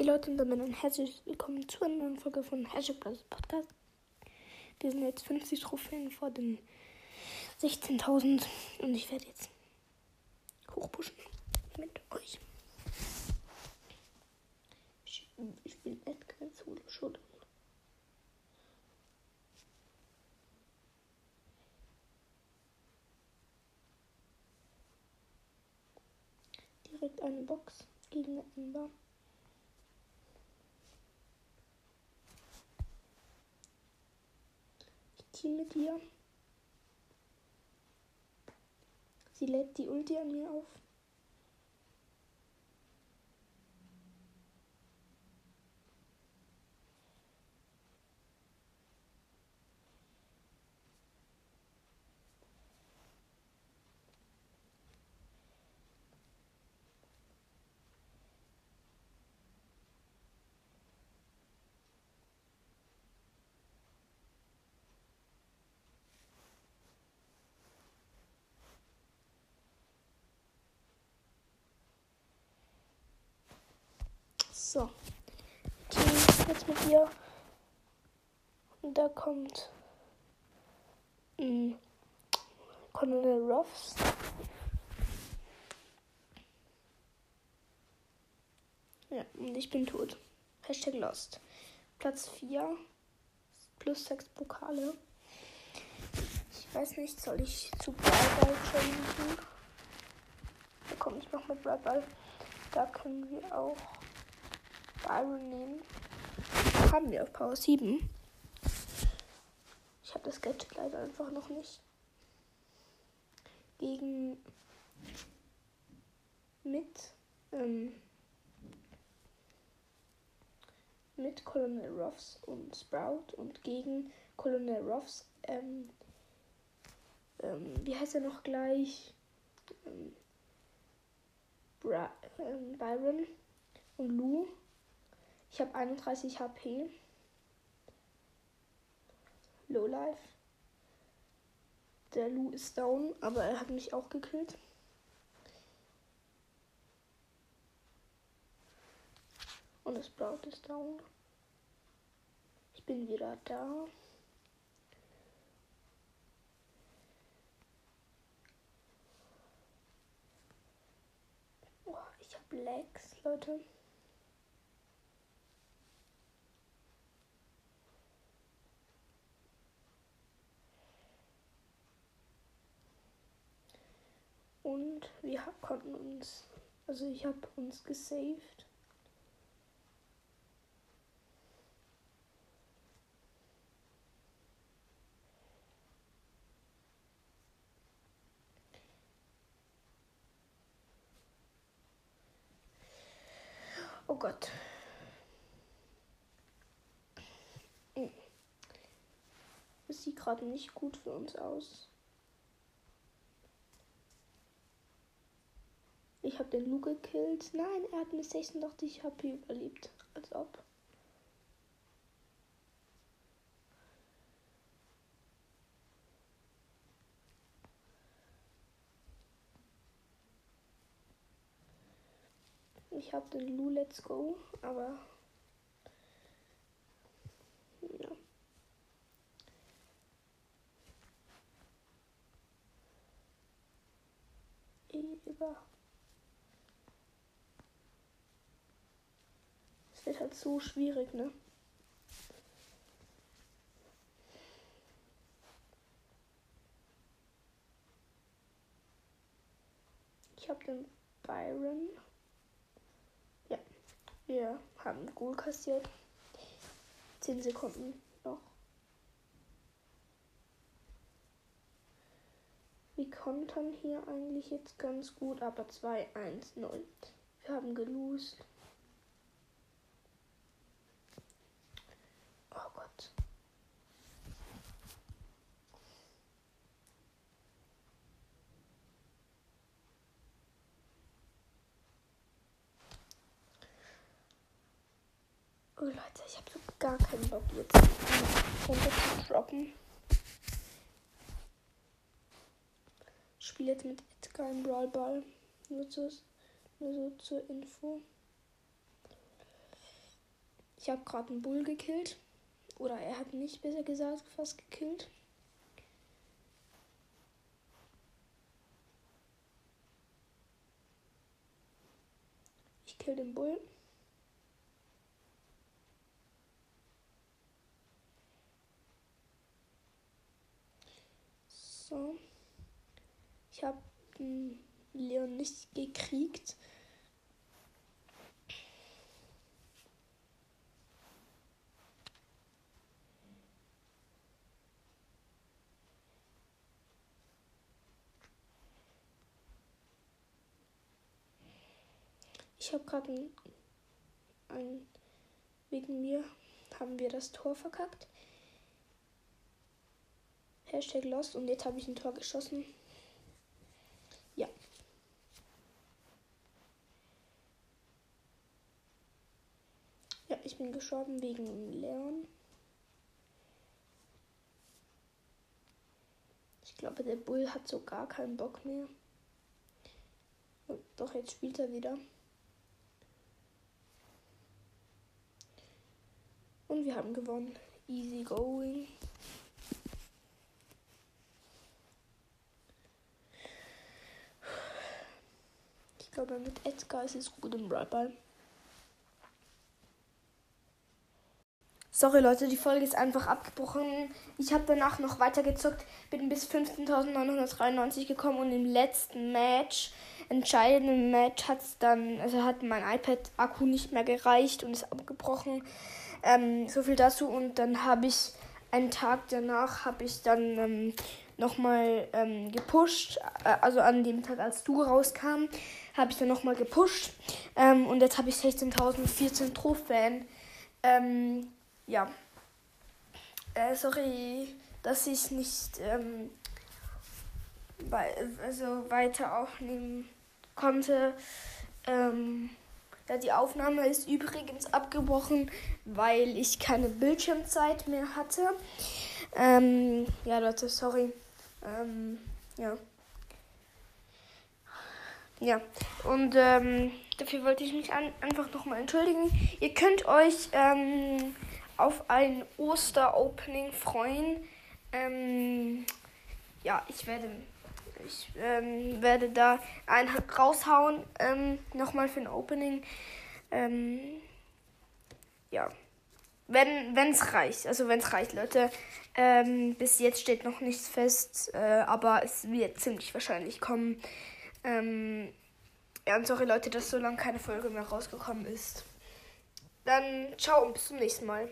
Hey Leute und damit ein herzlich willkommen zu einer neuen Folge von Hashtag Brothers Podcast. Wir sind jetzt 50 Trophäen vor den 16.000 und ich werde jetzt hochpushen mit euch. Ich, ich bin Edgar Solo Showdown. Direkt eine Box gegen eine Ember. Team mit ihr. Sie lädt die Ulti an mir auf. So. Team jetzt mit ihr. Und da kommt ein Colonel Ruffs. Ja, und ich bin tot. Hashtag Lost. Platz 4. Plus 6 Pokale. Ich weiß nicht, soll ich zu Ballball changen? Ja, komm, ich mach mit Ballball. Da können wir auch Byron nehmen. Haben wir auf Power 7. Ich habe das Gadget leider einfach noch nicht. Gegen mit ähm, mit Colonel Ruffs und Sprout und gegen Colonel Ruffs ähm, ähm, wie heißt er noch gleich? Ähm, ähm, Byron und Lou. Ich habe 31 HP. Low Life. Der Lu ist down, aber er hat mich auch gekillt. Und das Sprout ist down. Ich bin wieder da. Oh, ich habe Lags, Leute. Und wir konnten uns, also ich habe uns gesaved. Oh Gott. Es sieht gerade nicht gut für uns aus. Ich habe den Lu gekillt. Nein, er hat mit 86 HP überlebt. Als ob. Ich habe den Lu Let's Go, aber ja. Wird halt so schwierig, ne? Ich habe den Byron. Ja, wir haben Goal kassiert. 10 Sekunden noch. Wir kontern hier eigentlich jetzt ganz gut, aber 2-1-0. Wir haben gelost. Oh Gott. Oh Leute, ich habe so gar keinen Bock jetzt runter zu droppen. Ich spiele jetzt mit Edgar im Brawl Ball. Nur, zu, nur so zur Info. Ich habe gerade einen Bull gekillt. Oder er hat mich besser gesagt fast gekillt. Ich kill den Bull. So. Ich habe Leon nicht gekriegt. Ich habe gerade ein, ein. Wegen mir haben wir das Tor verkackt. Hashtag Lost und jetzt habe ich ein Tor geschossen. Ja. Ja, ich bin gestorben wegen Leon. Ich glaube, der Bull hat so gar keinen Bock mehr. Doch, jetzt spielt er wieder. Und wir haben gewonnen. Easy going. Glaube, mit Edgar ist es gut im Brawl Sorry Leute, die Folge ist einfach abgebrochen. Ich habe danach noch weitergezockt, bin bis 15.993 gekommen und im letzten Match, entscheidenden Match, hat es dann, also hat mein iPad-Akku nicht mehr gereicht und ist abgebrochen. Ähm, so viel dazu. Und dann habe ich einen Tag danach habe ich dann ähm, nochmal ähm, gepusht. Äh, also an dem Tag, als du rauskam, habe ich dann nochmal gepusht. Ähm, und jetzt habe ich 16.014 Trophäen. Ähm, ja. Äh, sorry, dass ich nicht ähm, also weiter aufnehmen konnte. Ähm, ja, die Aufnahme ist übrigens abgebrochen, weil ich keine Bildschirmzeit mehr hatte. Ähm, ja, Leute, sorry. Ähm, ja. Ja, und ähm, dafür wollte ich mich an, einfach nochmal entschuldigen. Ihr könnt euch ähm, auf ein Oster-Opening freuen. Ähm, ja, ich werde ich ähm, werde da einen raushauen, ähm, nochmal für ein Opening. Ähm, ja. Wenn es reicht. Also wenn es reicht, Leute. Bis jetzt steht noch nichts fest, äh, aber es wird ziemlich wahrscheinlich kommen. Ähm, ja, und sorry Leute, dass so lange keine Folge mehr rausgekommen ist. Dann ciao und bis zum nächsten Mal.